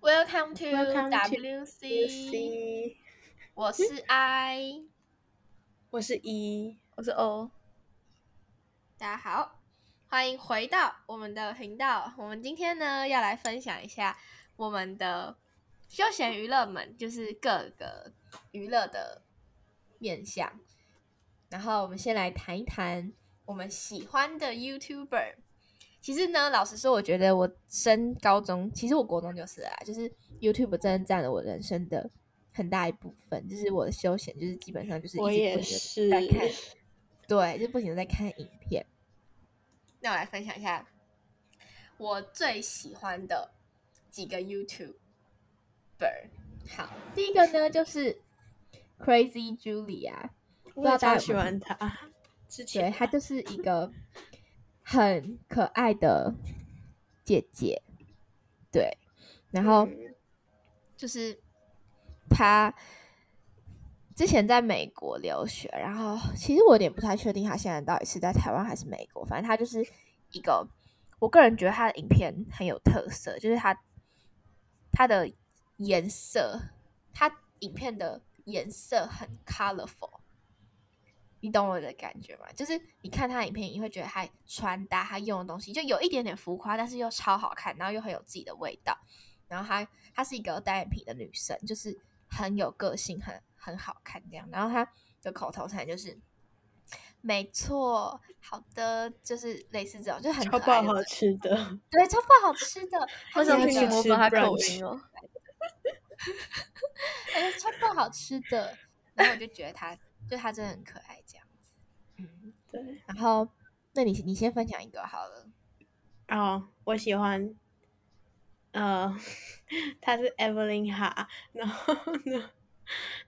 Welcome to Welcome WC，我是 I，我是 E，，我是 O，大家好，欢迎回到我们的频道。我们今天呢要来分享一下我们的休闲娱乐们，就是各个娱乐的面向。然后我们先来谈一谈我们喜欢的 YouTuber。其实呢，老实说，我觉得我升高中，其实我国中就是啊，就是 YouTube 真的占了我人生的很大一部分，就是我的休闲，就是基本上就是我也是在看，对，就不停的在看影片。那我来分享一下我最喜欢的几个 YouTuber。好，第一个呢就是 Crazy Julia，不知道我超喜欢他。之对，前她就是一个很可爱的姐姐，对，然后嗯就是她之前在美国留学，然后其实我有点不太确定她现在到底是在台湾还是美国，反正她就是一个，我个人觉得她的影片很有特色，就是她她的颜色，她影片的颜色很 colorful。你懂我的感觉吗？就是你看他影片，你会觉得他穿搭、他用的东西就有一点点浮夸，但是又超好看，然后又很有自己的味道。然后她她是一个单眼皮的女生，就是很有个性，很很好看这样。然后她的口头禅就是“没错，好的”，就是类似这种，就很超爆好吃的，对，超爆好吃的。她我想是一个听你模仿她口音哦。哎，超爆好吃的。然后我就觉得她，就他真的很可爱这样子。嗯，对。然后那你你先分享一个好了。哦，我喜欢，呃，他是 Evelyn 哈，然后呢，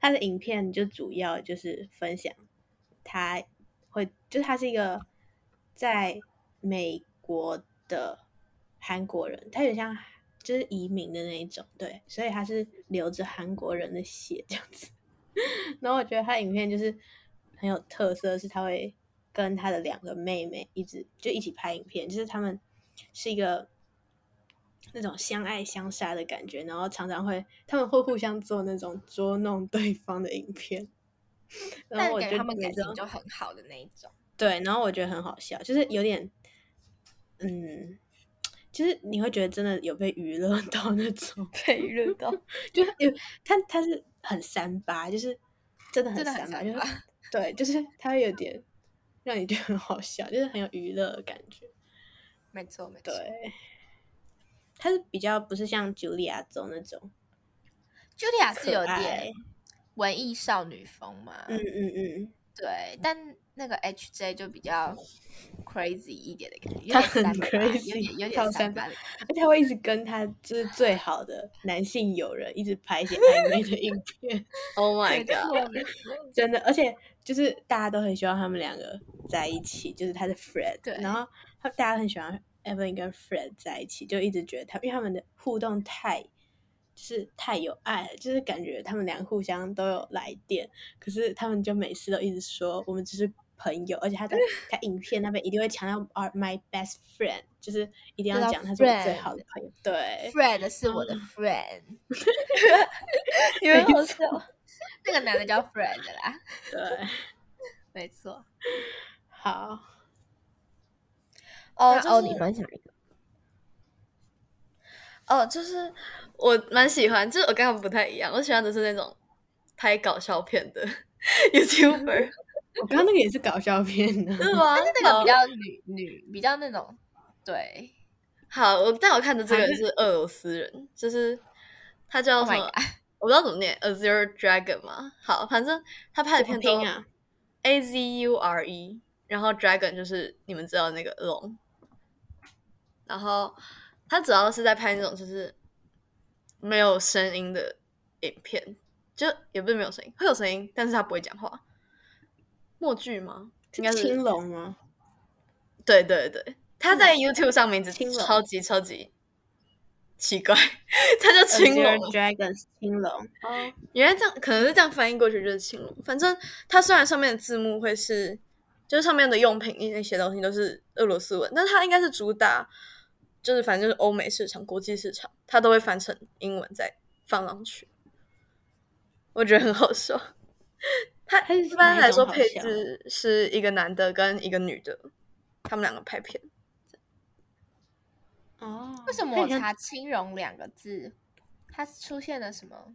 他的影片就主要就是分享他会，就是他是一个在美国的韩国人，他有点像就是移民的那一种，对，所以他是流着韩国人的血这样子。然后我觉得他影片就是很有特色，是他会跟他的两个妹妹一直就一起拍影片，就是他们是一个那种相爱相杀的感觉，然后常常会他们会互相做那种捉弄对方的影片，然但后我觉得他们感情就很好的那一种。对，然后我觉得很好笑，就是有点嗯。就是你会觉得真的有被娱乐到那种，被娱乐到，就是有他他是很三八，就是真的很三八，就是 对，就是他有点让你觉得很好笑，就是很有娱乐的感觉。没错，没错。对，他是比较不是像茱莉亚州那种，Julia 是有点文艺少女风嘛，嗯嗯嗯，对，但那个 HJ 就比较 crazy 一点的感觉，他很 crazy，点有点三八。而且他会一直跟他就是最好的男性友人一直拍一些暧昧的影片，Oh my god！真的，而且就是大家都很希望他们两个在一起，就是他的 Fred，对然后他大家很喜欢 Evelyn 跟 Fred 在一起，就一直觉得他，因为他们的互动太就是太有爱了，就是感觉他们俩互相都有来电，可是他们就每次都一直说我们只是朋友，而且他在 他影片那边一定会强调 are my best friend，就是一定要讲他是我最好的朋友，对，，friend 是我的嗯。friend，因为好笑。那个男的叫 friend 啦，对，没错。好，哦，那欧，就是你分享一个。哦，就是我蛮喜欢，就是我跟他们不太一样，我喜欢的是那种拍搞笑片的 YouTuber，我刚刚那个也是搞笑片呢，是吗？但是那个比较女女，比较那种对好，我但我看的这个还是俄罗斯人，就是他叫 Oh 什么我不知道怎么念，Azure Dragon 嘛。好，反正他拍的片都拼啊？A Z U R E，然后 Dragon 就是你们知道那个龙，然后他主要是在拍那种就是没有声音的影片，就也不是没有声音，会有声音，但是他不会讲话。默剧吗？应该是青龙吗？对对对，他在 YouTube 上名字青龙超级超级奇怪，他叫青龙。Dragons 青龙，哦，原来这样，可能是这样翻译过去就是青龙。反正它虽然上面的字幕会是，就是上面的用品那些东西都是俄罗斯文，但它应该是主打就是反正就是欧美市场、国际市场，它都会翻成英文再放上去。我觉得很好笑。他一般来说配置是一个男的跟一个女的，他们两个拍片。哦，为什么我查“青蓉”两个字，它出现了什么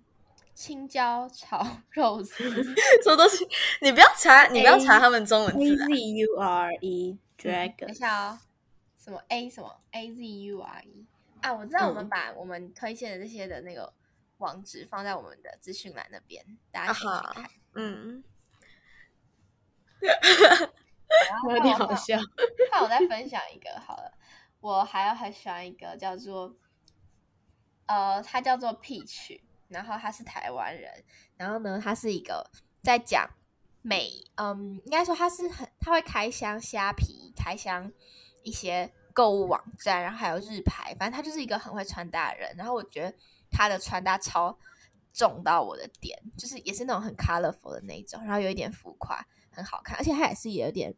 青椒炒 肉丝？什么东西？你不要查，你不要查他们中文 A 字啊 Z。U R E 等 Dragon，等一下哦，什么 A 什么 A Z U R E 啊？我知道，我们嗯把我们推荐的这些的那个网址放在我们的资讯栏那边，大家可以啊去看。嗯，然后有点好笑。那我再分享一个好了，我还有很喜欢一个叫做，呃，他叫做 Peach，然后他是台湾人，然后呢，他是一个在讲美，嗯，应该说他是很他会开箱虾皮，开箱一些购物网站，然后还有日牌，反正他就是一个很会穿搭的人，然后我觉得他的穿搭超中到我的点，就是也是那种很 colorful 的那一种，然后有一点浮夸，很好看，而且他也是有点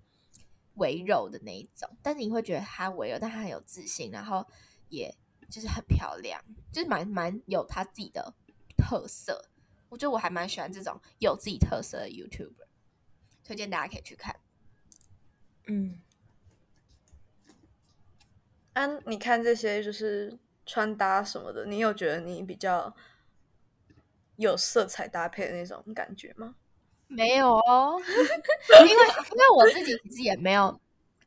微柔的那一种，但是你会觉得他微柔，但他很有自信，然后也就是很漂亮，就是蛮蛮有他自己的特色。我觉得我还蛮喜欢这种有自己特色的 YouTuber，推荐大家可以去看。嗯，啊，你看这些就是穿搭什么的，你有觉得你比较有色彩搭配的那种感觉吗？没有哦，因为因为我自己其实也没有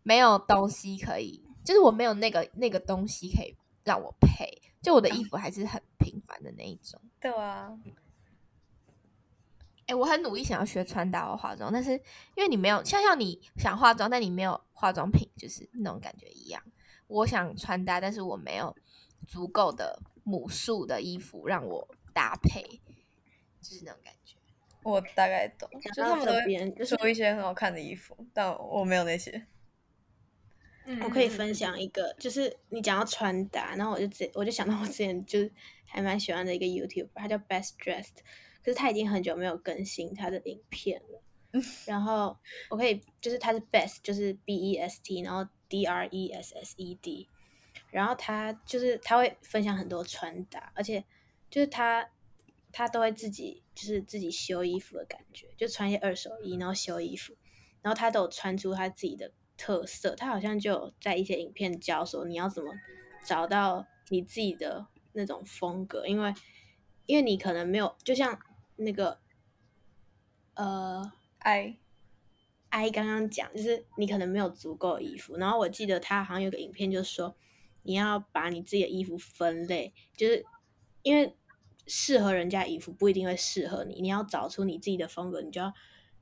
没有东西可以，就是我没有那个那个东西可以让我配，就我的衣服还是很平凡的那一种。对啊，哎、我很努力想要学穿搭和化妆，但是因为你没有像像你想化妆，但你没有化妆品，就是那种感觉一样。我想穿搭，但是我没有足够的母数的衣服让我搭配，就是那种感觉。我大概懂，就他们都就是出一些很好看的衣服，但我没有那些。嗯我可以分享一个，就是你讲到穿搭，然后我就直我就想到我之前就是还蛮喜欢的一个 YouTuber，他叫 Best Dressed，可是他已经很久没有更新他的影片了。然后我可以就是他是 Best，就是 B E S T，然后 D R E S S E D，然后他就是他会分享很多穿搭，而且就是他他都会自己就是自己修衣服的感觉，就穿一些二手衣，然后修衣服，然后他都有穿出他自己的特色。他好像就有在一些影片教说你要怎么找到你自己的那种风格，因为因为你可能没有，就像那个呃。，I I 刚刚讲，就是你可能没有足够的衣服，然后我记得他好像有个影片，就是说你要把你自己的衣服分类，就是因为适合人家衣服不一定会适合你，你要找出你自己的风格，你就要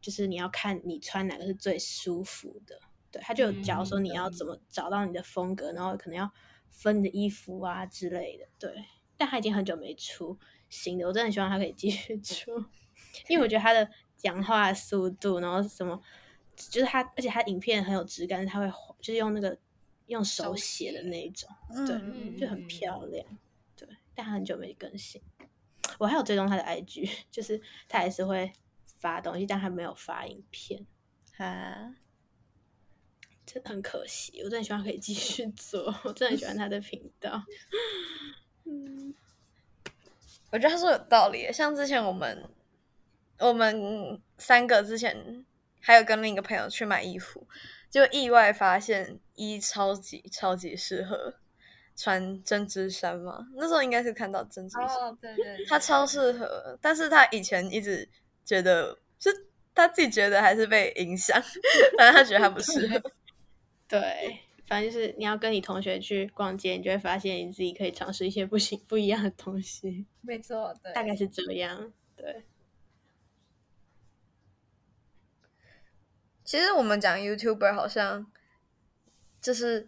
就是你要看你穿哪个是最舒服的。对，他就有教说你要怎么找到你的风格，然后可能要分你的衣服啊之类的。对，但他已经很久没出新的，我真的很希望他可以继续出，因为我觉得他的讲话速度，然后什么，就是他，而且他影片很有质感，他会就是用那个用手手写的那一种，对，嗯就很漂亮。对，但他很久没更新，我还有追踪他的 IG，就是他还是会发东西，但他没有发影片，啊，真的很可惜。我真的希望可以继续做，我真的很喜欢他的频道。嗯，我觉得他说有道理。像之前我们我们三个之前还有跟另一个朋友去买衣服，就意外发现一超级超级适合穿针织衫嘛。那时候应该是看到针织衫，哦，对对他超适合，但是他以前一直觉得是他自己觉得还是被影响，反正他觉得他不适合。对，反正就是你要跟你同学去逛街，你就会发现你自己可以尝试一些不行不一样的东西，没错，对，大概是这样。对，其实我们讲 YouTuber 好像就是，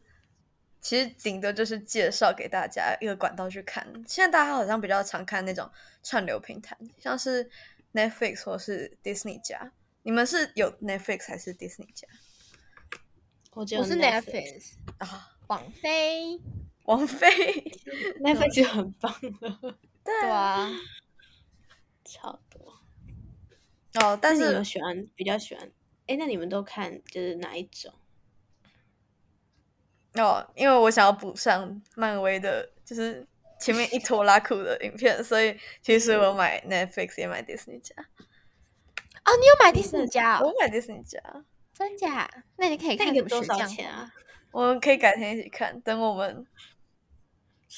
其实顶多就是介绍给大家一个管道去看。现在大家好像比较常看那种串流平台，像是 Netflix 或是 Disney 家。你们是有 Netflix 还是 Disney 家我只有我是 Netflix 啊？王菲，王菲 Netflix 就很棒了，对啊，超多。哦，但但是你喜欢比较喜欢，哎，那你们都看就是哪一种？哦，因为我想要补上漫威的，就是前面一拖拉苦的影片，所以其实我买 Netflix 也买迪士尼家。哦，你有买迪士尼家哦？我买迪士尼家，真假？那你可以看那个多少钱啊？我们可以改天一起看。等我们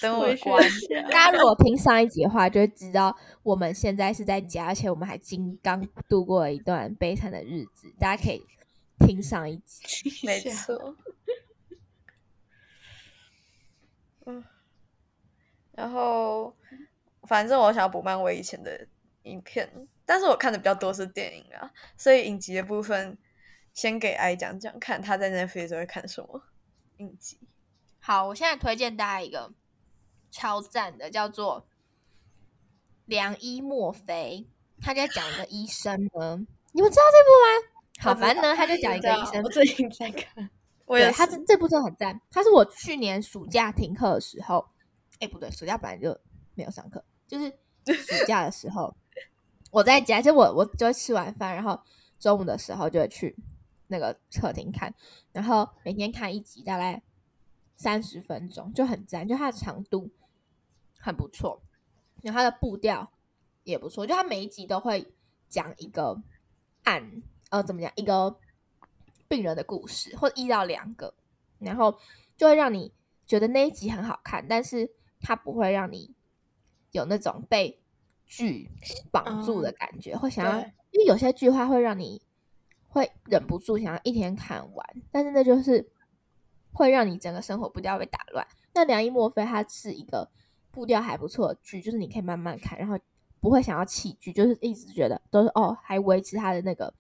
等我我学关下大家如果听上一集的话，就会知道我们现在是在家，而且我们还经刚度过了一段悲惨的日子。大家可以听上一集。没错。嗯，然后反正我想要补漫威以前的影片，但是我看的比较多是电影啊，所以影集的部分先给爱讲讲看他在 Netflix 会看什么影集。好，我现在推荐大家一个超赞的，叫做《良医莫非》，他在讲一个医生呢。你们知道这部吗？好，反正呢，他就讲一个医生我，最近在看，对，我也他这这部真的很赞。他是我去年暑假停课的时候，哎，不对，暑假本来就没有上课，就是暑假的时候，我在家，就我我就会吃完饭，然后中午的时候就会去那个客厅看，然后每天看一集，大概三十分钟，就很赞，就它的长度很不错，然后它的步调也不错，就它每一集都会讲一个案，呃，怎么讲一个病人的故事，或一到两个，然后就会让你觉得那一集很好看，但是它不会让你有那种被剧绑住的嗯感觉，会想要，因为有些剧话会让你会忍不住想要一天看完，但是那就是会让你整个生活步调被打乱。那梁一墨菲他是一个步调还不错的剧，就是你可以慢慢看，然后不会想要弃剧，就是一直觉得都是哦，还维持它的那个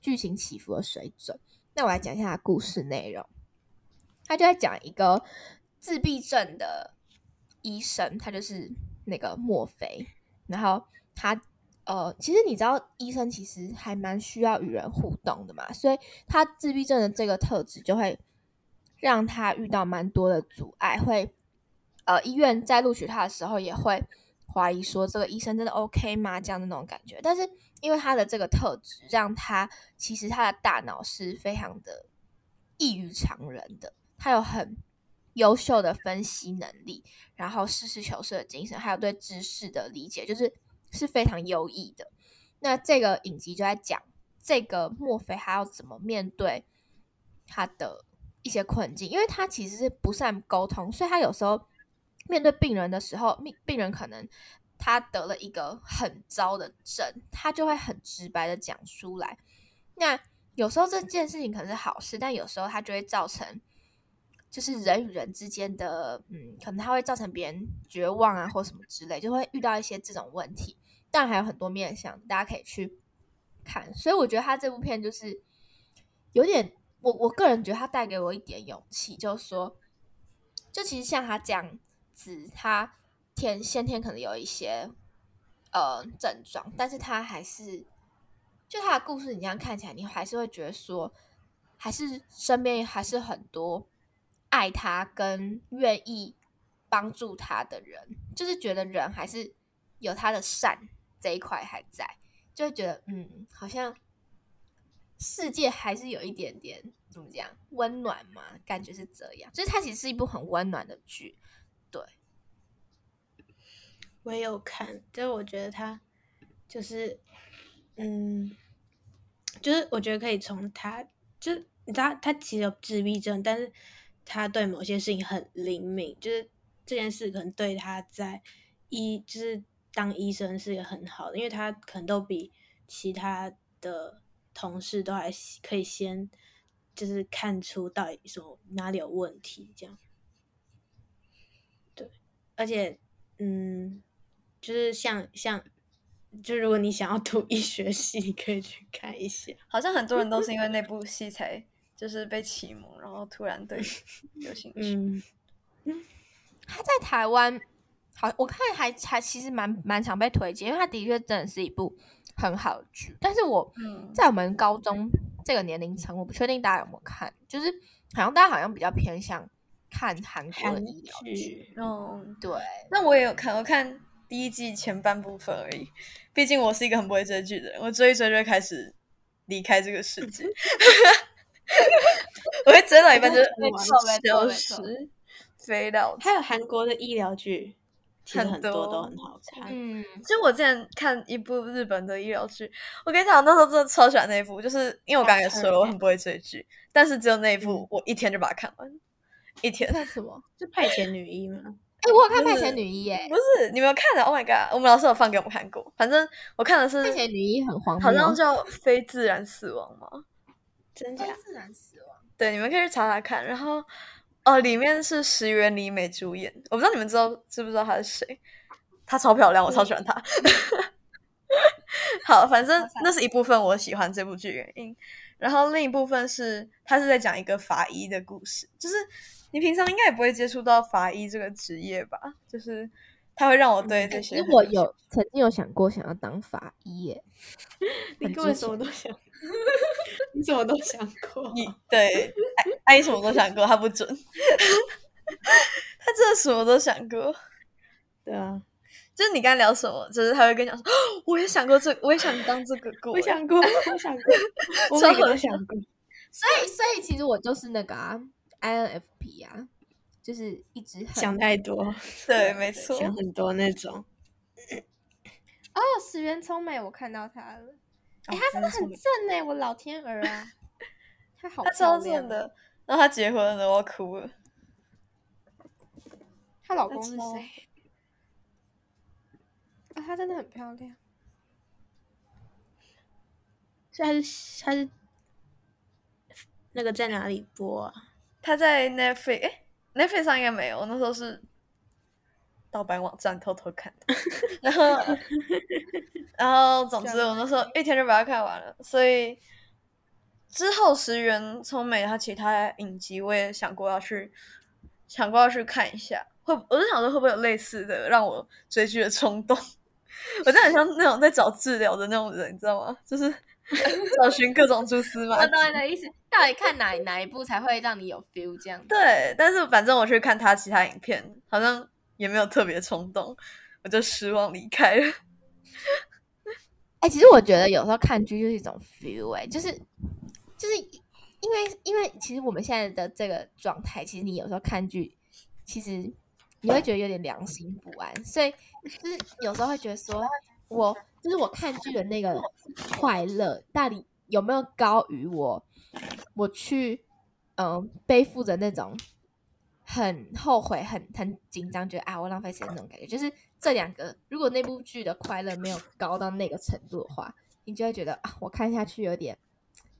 剧情起伏的水准。那我来讲一下故事内容，他就在讲一个自闭症的医生，他就是那个墨菲，然后他呃，其实你知道医生其实还蛮需要与人互动的嘛，所以他自闭症的这个特质就会让他遇到蛮多的阻碍，会呃医院在录取他的时候也会怀疑说这个医生真的 OK 吗？这样的那种感觉。但是因为他的这个特质，让他其实他的大脑是非常的异于常人的，他有很优秀的分析能力，然后实事求是的精神，还有对知识的理解，就是是非常优异的。那这个影集就在讲这个墨菲他要怎么面对他的一些困境，因为他其实是不善沟通，所以他有时候面对病人的时候，病病人可能他得了一个很糟的症，他就会很直白的讲出来。那有时候这件事情可能是好事，但有时候它就会造成，就是人与人之间的，嗯，可能它会造成别人绝望啊，或什么之类，就会遇到一些这种问题。但还有很多面向，大家可以去看。所以我觉得他这部片就是有点，我我个人觉得他带给我一点勇气，就是说，就其实像他这样子，他天先天可能有一些呃症状，但是他还是就他的故事，你这样看起来，你还是会觉得说，还是身边还是很多爱他跟愿意帮助他的人，就是觉得人还是有他的善这一块还在，就会觉得嗯，好像世界还是有一点点怎么讲温暖嘛，感觉是这样。就是它其实是一部很温暖的剧，我也有看，就是我觉得他就是，嗯，就是我觉得可以从他，就是你知道他其实有自闭症，但是他对某些事情很灵敏，就是这件事可能对他在医就是当医生是一个很好的，因为他可能都比其他的同事都还可以先就是看出到底什么哪里有问题这样。对，而且嗯，就是像像，就如果你想要读医学系，你可以去看一下。好像很多人都是因为 那部戏才就是被启蒙，然后突然对有兴趣。嗯，他在台湾好，我看还还其实蛮蛮常被推荐，因为他的确真的是一部很好的剧。但是我嗯在我们高中这个年龄层，我不确定大家有没有看，就是好像大家好像比较偏向看韩国的医疗剧，剧，哦，对。那我也有看，我看第一季前半部分而已。毕竟我是一个很不会追剧的人，我追一追就会开始离开这个世界。我会追到一半就没错消失，飞到。还有韩国的医疗剧，很很多多都很好看。嗯，其实我之前看一部日本的医疗剧，我跟你讲，那时候真的超喜欢那一部，就是因为我刚才也说了，我很不会追剧，但是只有那一部，我一天就把它看完，一天。那什么？是派遣女医吗？哎，我有看《派遣女一》耶，不是你没有看的？Oh my god！我们老师有放给我们看过，反正我看的是《派遣女医》很荒谬，好像叫非自然死亡吗。真假非？自然死亡。对，你们可以去查查看。然后哦，里面是石原里美主演，我不知道你们知道知不知道她是谁？她超漂亮，我超喜欢她。好，反正那是一部分我喜欢这部剧原因。然后另一部分是他是在讲一个法医的故事，就是你平常应该也不会接触到法医这个职业吧？就是他会让我对这些其实我有曾经有想过想要当法医耶，你根本什么都想，你什么都想过。你对阿姨什么都想过，他不准，他真的什么都想过。对啊，就是你刚才聊什么，就是他会跟你讲说，哦我也想过这个，我也想当这个过。我想过，我想过，我超每个都想过。所以所以其实我就是那个啊，INFP 啊，就是一直很想太多，对，没错。想很多那种。哦，石原聪美，我看到她了，哎、哦她真的很正哎，我老天儿啊，她好他超漂亮正，的，然后他结婚了，我要哭了。她老公是谁？啊，她真的很漂亮。所以他是他是那个在哪里播啊？他在 Netflix，哎，Netflix 上应该没有，我那时候是盗版网站偷偷看的。然后，然后，总之我那时候一天就把它看完了。所以之后石原聪美她其他影集，我也想过要去，想过要去看一下。会，我就想说会不会有类似的让我追剧的冲动。我真的很像那种在找治疗的那种人，你知道吗？就是 找寻各种蛛丝马我迹。懂你的意思，到底看哪哪一部才会让你有 feel 这样子？对，但是反正我去看他其他影片，好像也没有特别冲动，我就失望离开了。哎、其实我觉得有时候看剧就是一种 feel，哎、就是就是因为因为其实我们现在的这个状态，其实你有时候看剧，其实你会觉得有点良心不安，所以就是有时候会觉得说，我就是我看剧的那个快乐，到底有没有高于我我去嗯、呃背负着那种很后悔、很很紧张，觉得啊我浪费时间那种感觉，就是这两个，如果那部剧的快乐没有高到那个程度的话，你就会觉得啊，我看下去有点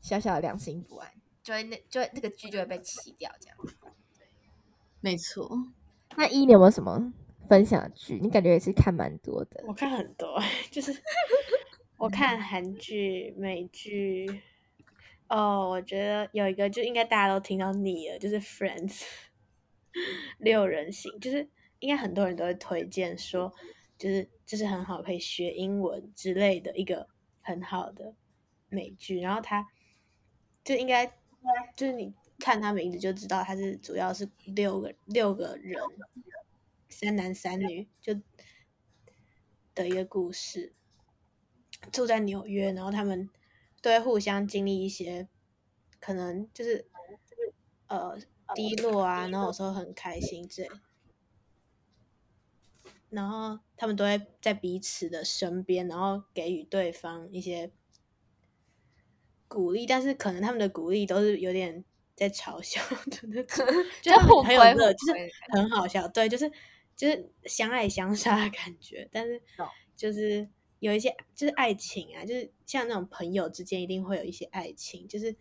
小小的良心不安，就会那就会那个剧就会被弃掉这样。没错，那一你有没有什么分享的剧？你感觉也是看蛮多的。我看很多，就是我看韩剧、美剧。哦，我觉得有一个就应该大家都听到腻了，就是 Friends 六人行，就是应该很多人都会推荐说，就是这是很好可以学英文之类的一个很好的美剧。然后它就应该就是你看它名字就知道，它是主要是六个六个人，三男三女就的一个故事。住在纽约，然后他们都会互相经历一些可能就是呃低落啊，然后有时候很开心之类，然后他们都会在彼此的身边，然后给予对方一些鼓励，但是可能他们的鼓励都是有点在嘲笑的那种，就 就互很有乐，就是很好笑，对，就是就是相爱相杀的感觉，但是就是有一些就是爱情啊，就是像那种朋友之间一定会有一些爱情，就是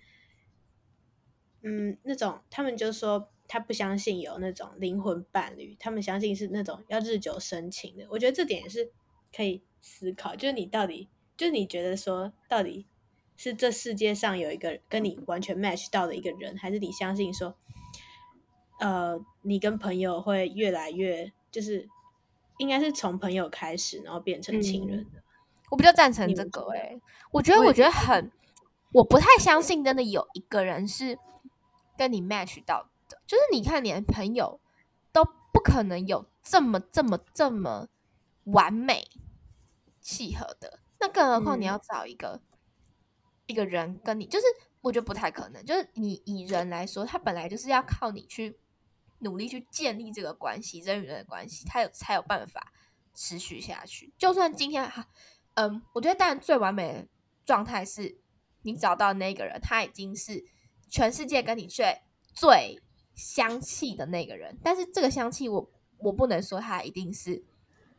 嗯那种他们就说他不相信有那种灵魂伴侣，他们相信是那种要日久生情的。我觉得这点也是可以思考，就是你到底就是你觉得说到底是这世界上有一个跟你完全 match 到的一个人，还是你相信说呃你跟朋友会越来越就是。应该是从朋友开始，然后变成情人的。我比较赞成这个诶、我觉得我觉得很，我不太相信真的有一个人是跟你 match 到的，就是你看连朋友都不可能有这么这么这么完美契合的，那更何况你要嗯找一个、一个人跟你，就是我觉得不太可能。就是你以人来说，他本来就是要靠你去努力去建立这个关系，人与人的关系，他有才有办法持续下去。就算今天哈，嗯，我觉得当然最完美的状态是你找到那个人，他已经是全世界跟你最最相契的那个人。但是这个香气，我我不能说他一定是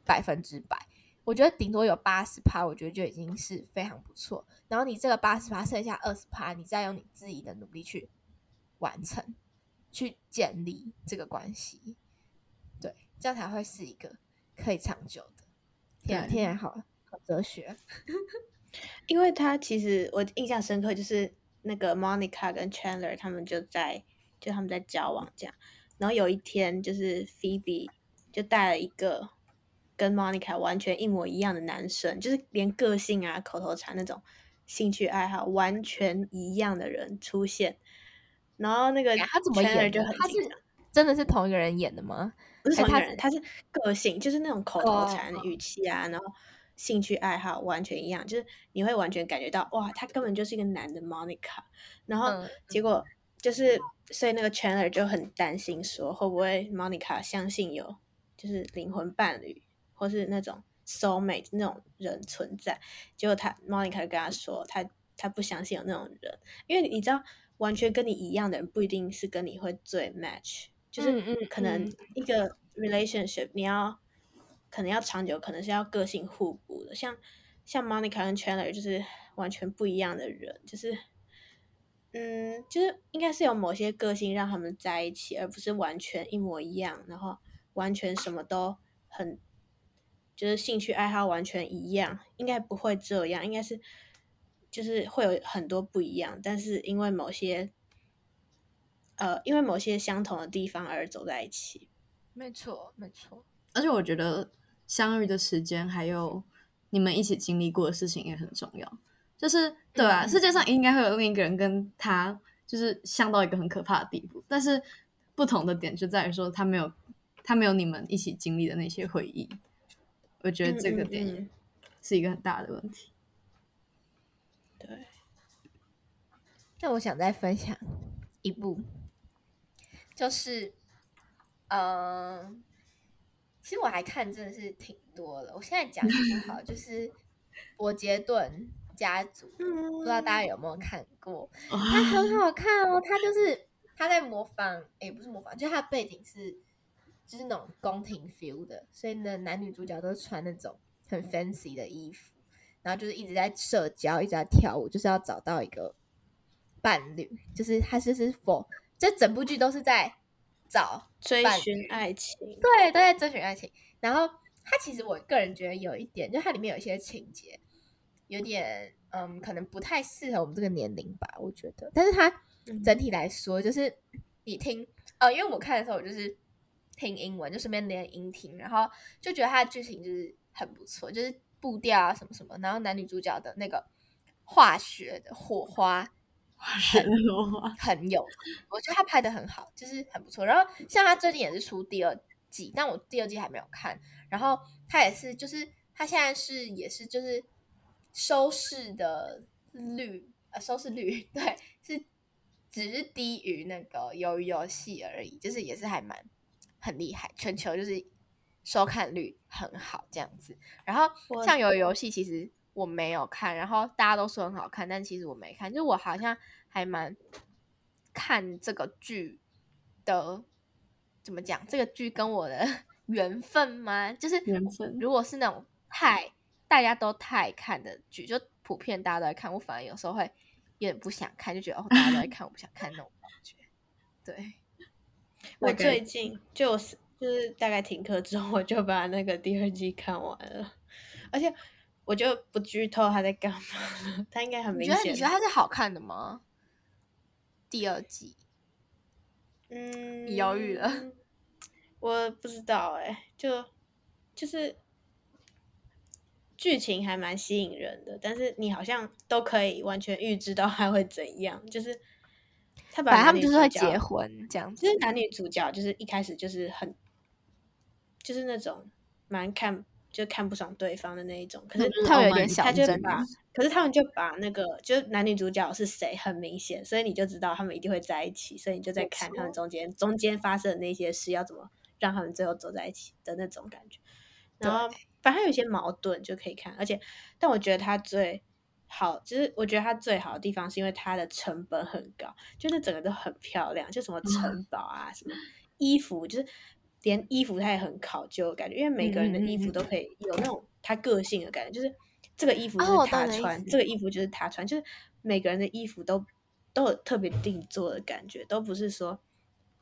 百分之百。我觉得顶多有八十趴，我觉得就已经是非常不错。然后你这个八十趴，剩下二十趴，你再用你自己的努力去完成，去建立这个关系，对，这样才会是一个可以长久的。天啊，对天然好好哲学。因为他其实我印象深刻，就是那个 Monica 跟 Chandler 他们就在就他们在交往这样，然后有一天就是 Phoebe 就带了一个跟 Monica 完全一模一样的男生，就是连个性啊、口头禅那种兴趣爱好完全一样的人出现，然后那个哎他怎么演的？就很他是。真的是同一个人演的吗？不是同一个人，他是个性，就是那种口头哦禅、语气啊，然后兴趣爱好完全一样，就是你会完全感觉到哇，他根本就是一个男的 Monica，然后嗯结果就是，所以那个 Chandler 就很担心说，会不会 Monica 相信有就是灵魂伴侣，或是那种 soul mate 那种人存在，结果他 Monica 就跟他说，他他不相信有那种人，因为你知道，完全跟你一样的人不一定是跟你会最 match，就是可能嗯一个 relationship 你要可能要长久，可能是要个性互补的。像像 Monica 跟 Chandler 就是完全不一样的人，就是嗯，就是应该是有某些个性让他们在一起，而不是完全一模一样，然后完全什么都很就是兴趣爱好完全一样，应该不会这样，应该是就是会有很多不一样，但是因为某些呃，因为某些相同的地方而走在一起。没错，没错。而且我觉得相遇的时间还有你们一起经历过的事情也很重要。就是对啊，嗯世界上应该会有另一个人跟他就是像到一个很可怕的地步，但是不同的点就在于说他没有他没有你们一起经历的那些回忆。我觉得这个点是一个很大的问题。那我想再分享一部，就是，呃，其实我还看真的是挺多的。我现在讲一部好，就是伯杰顿家族，不知道大家有没有看过？它很好看哦，它就是他在模仿，也不是模仿，就是它的背景是就是那种宫廷 feel 的，所以呢，男女主角都穿那种很 fancy 的衣服，然后就是一直在社交，一直在跳舞，就是要找到一个伴侣，就是他就是 for 这整部剧都是在找追寻爱情。对，都在追寻爱情。然后他其实我个人觉得有一点，就它里面有一些情节，有点嗯，可能不太适合我们这个年龄吧，我觉得。但是它嗯整体来说，就是你听，呃，因为我看的时候我就是听英文，就顺便连音听，然后就觉得它的剧情就是很不错，就是步调啊什么什么，然后男女主角的那个化学的火花 很多，很有，我觉得他拍的很好，就是很不错。然后像他最近也是出第二季，但我第二季还没有看。然后他也是，就是他现在是也是就是收视的率，呃，收视率 对是只是低于那个鱿鱼游戏而已，就是也是还蛮很厉害，全球就是收看率很好这样子。然后像鱿鱼游戏，其实我没有看，然后大家都说很好看，但其实我没看，就我好像还蛮看这个剧的，怎么讲？这个剧跟我的 缘分吗？就是缘分如果是那种太大家都太看的剧，就普遍大家都在看，我反而有时候会有点不想看，就觉得哦，大家都在看，我不想看那种感觉。对，我最近就是就是大概停课之后，我就把那个第二季看完了，而且我就不剧透他在干嘛了，他应该很你觉得明显。你觉得他是好看的吗？第二季，嗯，你犹豫了？我不知道哎、就就是剧情还蛮吸引人的，但是你好像都可以完全预知到他会怎样，就是他把反正他们就是会结婚这样子就。是男女主角就是一开始就是很，就是那种蛮看就看不爽对方的那一种。可是他们有点小他就把，可是他们就把那个就是男女主角是谁很明显，所以你就知道他们一定会在一起，所以你就在看他们中间中间发生的那些事要怎么让他们最后走在一起的那种感觉。然后反正有些矛盾就可以看，而且但我觉得他最好，就是我觉得它最好的地方是因为它的成本很高，就是整个都很漂亮，就什么城堡啊，什么衣服，就是连衣服他也很考究的感觉，因为每个人的衣服都可以有那种他个性的感觉，就是这个衣服是他穿，这个衣服就是他穿，就是每个人的衣服都都有特别定做的感觉，都不是说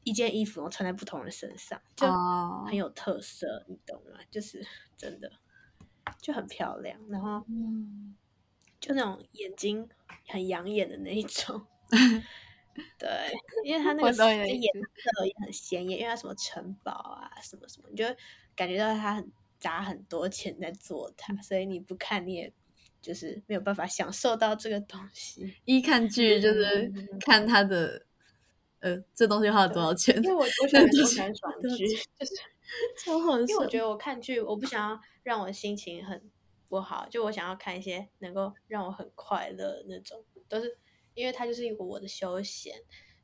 一件衣服然后穿在不同人身上，就哦很有特色，你懂吗？就是真的就很漂亮，然后嗯，就那种眼睛很养眼的那一种。对，因为它 那个颜色也很鲜艳，因为它什么城堡啊，什么什么，你就感觉到它很砸很多钱在做它，所以你不看你也就是没有办法享受到这个东西。一看剧就是看他的，呃，这东西花了多少钱，因为我 我喜欢我喜欢爽剧，就是超好因为我觉得我看剧，我不想要让我心情很不好，就我想要看一些能够让我很快乐的那种，都是因为它就是一个我的休闲，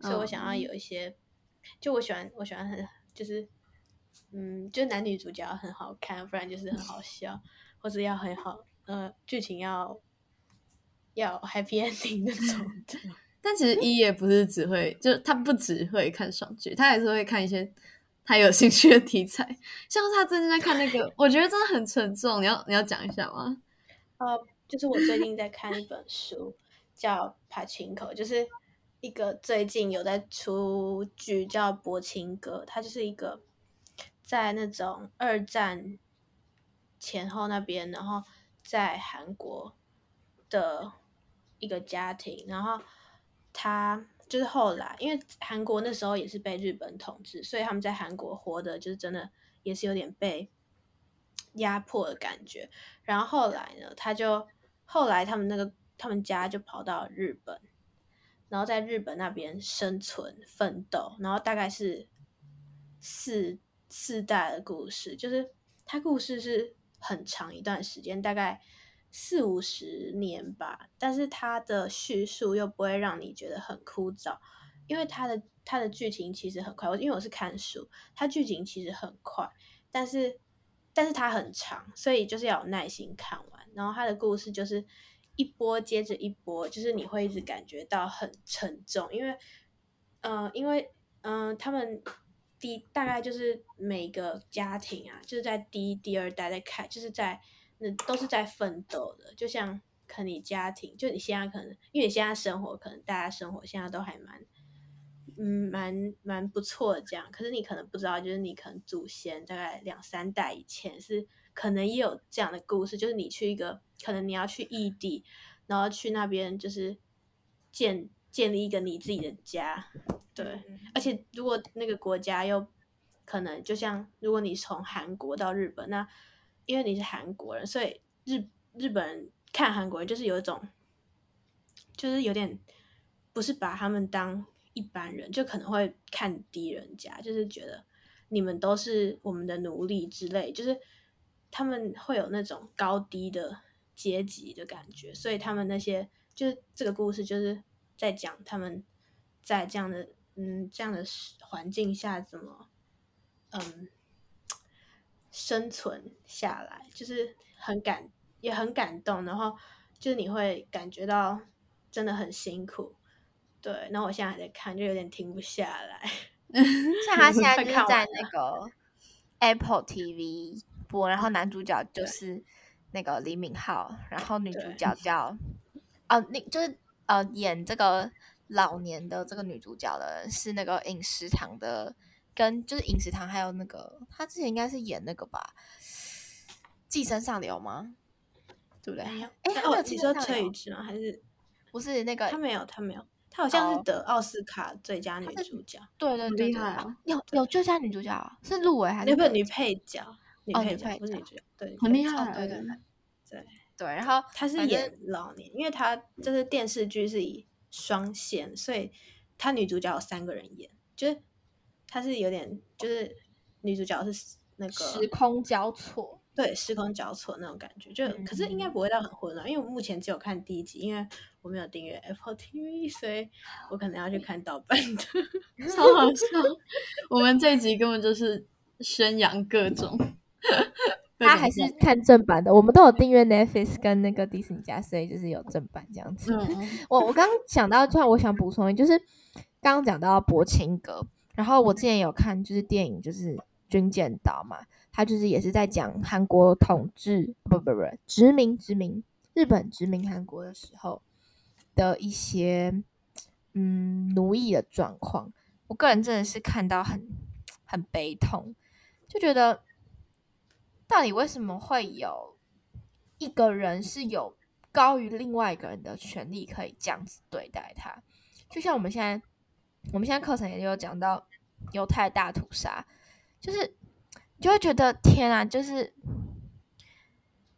所以我想要嗯有一些，就我喜欢我喜欢很就是，嗯，就男女主角很好看，不然就是很好笑，或者要很好，呃，剧情要要 happy ending 那种 的。但其实一也不是只会，就他不只会看爽剧，他还是会看一些他有兴趣的题材。像是他最近在看那个，我觉得真的很沉重。你要你要讲一下吗？呃，就是我最近在看一本书，叫《帕琴口》，就是一个最近有在出剧叫《柏青哥》，它就是一个在那种二战前后那边，然后在韩国的一个家庭，然后他就是后来，因为韩国那时候也是被日本统治，所以他们在韩国活的就是真的也是有点被压迫的感觉。然后后来呢，他就后来他们那个他们家就跑到日本，然后在日本那边生存奋斗，然后大概是四四代的故事，就是他故事是很长一段时间，大概四五十年吧，但是他的叙述又不会让你觉得很枯燥，因为他的他的剧情其实很快，我因为我是看书，它剧情其实很快，但是但是它很长，所以就是要有耐心看完。然后它的故事就是一波接着一波，就是你会一直感觉到很沉重，因为呃，因为嗯、呃他们第大概就是每个家庭啊，就是在第一、第二代在看，就是在那都是在奋斗的，就像可能你家庭，就你现在可能因为你现在生活，可能大家生活现在都还蛮。嗯，蛮蛮不错的这样，可是你可能不知道，就是你可能祖先大概两三代以前是可能也有这样的故事，就是你去一个可能你要去异地，然后去那边就是建建立一个你自己的家，对，而且如果那个国家又可能就像如果你从韩国到日本，那因为你是韩国人，所以日日本人看韩国人就是有一种，就是有点不是把他们当一般人，就可能会看低人家，就是觉得你们都是我们的奴隶之类，就是他们会有那种高低的阶级的感觉，所以他们那些就是这个故事就是在讲他们在这样的嗯这样的环境下怎么嗯生存下来，就是很感也很感动，然后就是你会感觉到真的很辛苦，对，然后我现在还在看，就有点停不下来。像他现在 就是在那个 Apple TV 播，然后男主角就是那个李敏镐，然后女主角叫哦，那就是呃演这个老年的这个女主角的是那个饮食堂的，跟就是饮食堂还有那个她之前应该是演那个吧，《寄生上流》吗？对不对？没有，哎，他没有哦，你说崔宇植吗？还是不是那个他没有？他没有，他好像是哦得奥斯卡最佳女主角，对对好对对对厉害哦有有最佳女主角啊是入围还是得那个女配角，女哦配角不是女主角，对，很厉害，对对对对，对，然后他是演老年，因为他就是电视剧是以双线，所以他女主角有三个人演，就是他是有点就是女主角是那个时空交错，对时空交错那种感觉，就可是应该不会到很混乱，因为我目前只有看第一集，因为我没有订阅 Apple TV，所以我可能要去看盗版的。超好笑！我们这一集根本就是宣扬，各种 他还是看正版的，我们都有订阅 Netflix 跟那个迪士尼家，所以就是有正版这样子。嗯，我我刚刚想到，突然我想补充，就是刚刚讲到柏青哥，然后我之前有看就是电影，就是《军舰岛》嘛，他就是也是在讲韩国统治不不不殖民殖民日本殖民韩国的时候的一些嗯奴役的状况。我个人真的是看到很很悲痛，就觉得到底为什么会有一个人是有高于另外一个人的权利可以这样子对待他？就像我们现在，我们现在课程也有讲到犹太大屠杀，就是就会觉得天啊，就是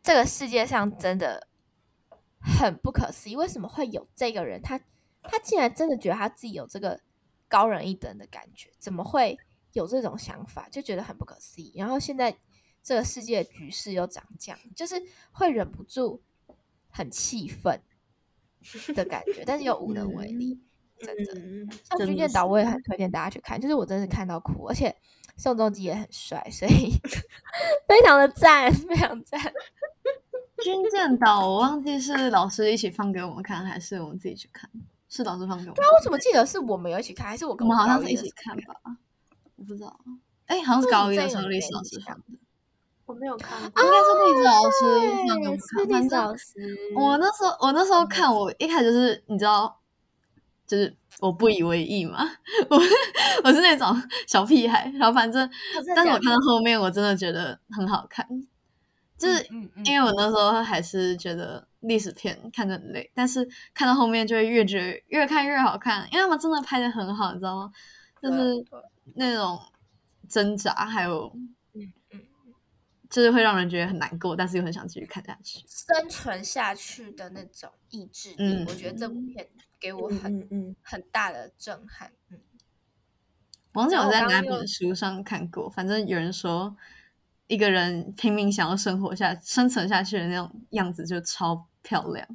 这个世界上真的很不可思议，为什么会有这个人？他他竟然真的觉得他自己有这个高人一等的感觉，怎么会有这种想法？就觉得很不可思议。然后现在这个世界局势又长这样，就是会忍不住很气愤的感觉，但是又无能为力。真的，嗯，像《军舰岛》，我也很推荐大家去看，就是我真是看到哭，而且宋仲基也很帅，所以 非常的赞，非常赞。军舰岛，我忘记是老师一起放给我们看，还是我们自己去看？是老师放给我们看。啊我怎么记得是我们有一起看，还是我我跟们好像是一起看吧？我不知道。哎，好像是高一的时候历史老师放的，我没有看应。该是历史老师放给我们看。是老师，我那时候我那时候看，我一开始就是你知道，就是我不以为意嘛，我我是那种小屁孩，然后反正，但是我看到后面，我真的觉得很好看，就是因为我那时候还是觉得历史片看着很累，但是看到后面就会越觉得越看越好看，因为他们真的拍的很好，你知道吗？就是那种挣扎，还有就是会让人觉得很难过，但是又很想继续看下去。生存下去的那种意志力，嗯我觉得这部片给我嗯很、嗯嗯，很大的震撼。嗯，我忘记我在哪本书上看过，反正有人说，一个人拼命想要生活下、生存下去的那种样子就超漂亮，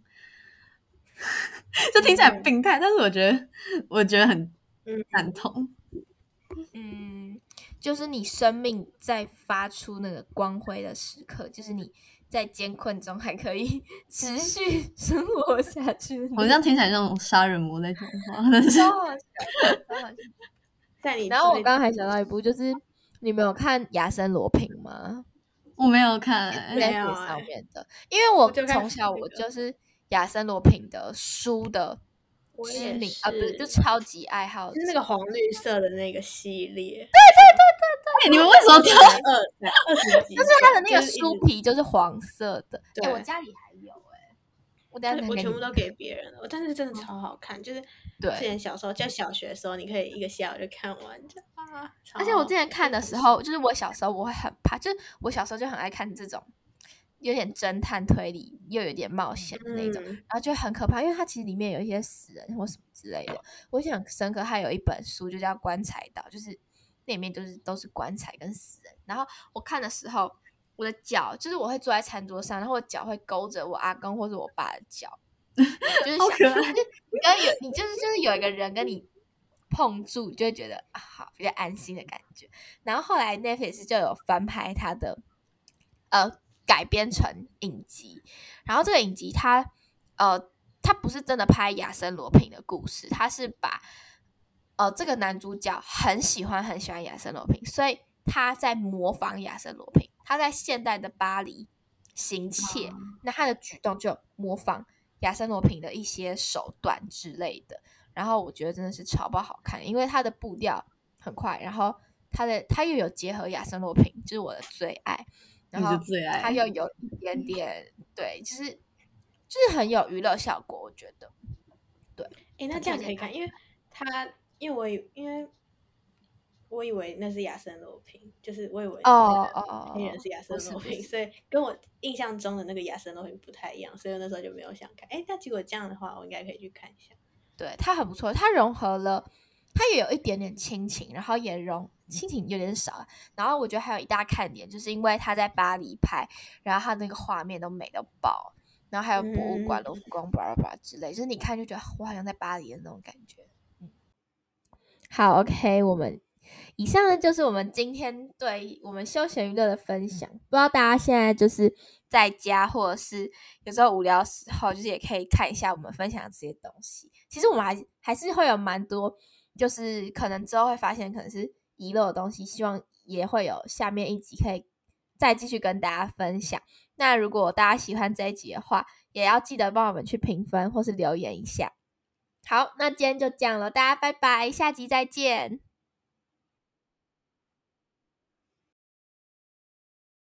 就听起来很病态，但是我觉得，我觉得很嗯赞同。嗯，就是你生命在发出那个光辉的时刻，就是你在艰困中还可以 持续生活下去。我这样听起来像那种杀人魔在讲话 但是然后我刚刚还想到一部，就是你没有看《亚森罗平》吗？我没有看、欸。没有上欸面的，因为我从小我就是亚森罗平的书的知名啊，不是是就超级爱好，就是那个黄绿色的那个系列，对对对对对你们为什么才都二二十几就，是它的那个书皮就是黄色的，哎、对。我家里还有哎、我等一下我全部都给别人了，但是真的超好看，就是。对之前小时候叫小学的时候，你可以一个下午就看完，就啊，而且我之前看的时候，就是我小时候我会很怕，就是我小时候就很爱看这种有点侦探推理又有点冒险的那种，嗯然后就很可怕，因为它其实里面有一些死人或什么之类的。我印象很深刻，它有一本书就叫《棺材岛》，就是那里面就是都是棺材跟死人。然后我看的时候，我的脚就是我会坐在餐桌上，然后我脚会勾着我阿公或者我爸的脚，就是好想可爱就 是你跟有你就是就是有一个人跟你碰触，你就会觉得啊好比较安心的感觉。然后后来 Netflix 就有翻拍他的呃改编成影集，然后这个影集它呃它不是真的拍亚森罗平的故事，它是把呃这个男主角很喜欢很喜欢亚森罗平，所以他在模仿亚森罗平，他在现代的巴黎行窃，那他的举动就模仿亚森罗平的一些手段之类的。然后我觉得真的是超不好看，因为他的步调很快，然后他的他又有结合亚森罗平，就是我的最爱，然后他又有一点点对，就是就是很有娱乐效果，我觉得。对哎、那这样可以看，因为他因为我以因为我以为那是亚森罗平，就是我以为哦那个哦黑人是亚森罗平，是所以跟我印象中的那个亚森罗平不太一样，所以那时候就没有想看。哎，那结果这样的话，我应该可以去看一下。对，它很不错，它融合了，它也有一点点亲情，然后也融心情有点少。然后我觉得还有一大看点，就是因为他在巴黎拍，然后他那个画面都美到爆，然后还有博物馆、嗯卢浮宫、巴拉巴拉之类，就是你看就觉得我好像在巴黎的那种感觉。嗯，好，OK，我们以上呢就是我们今天对我们休闲娱乐的分享。不知道大家现在就是在家，或者是有时候无聊时候，就是也可以看一下我们分享的这些东西。其实我们还还是会有蛮多，就是可能之后会发现可能是遗漏的东西，希望也会有下面一集可以再继续跟大家分享。那如果大家喜欢这一集的话，也要记得帮我们去评分或是留言一下。好，那今天就这样了，大家拜拜，下集再见。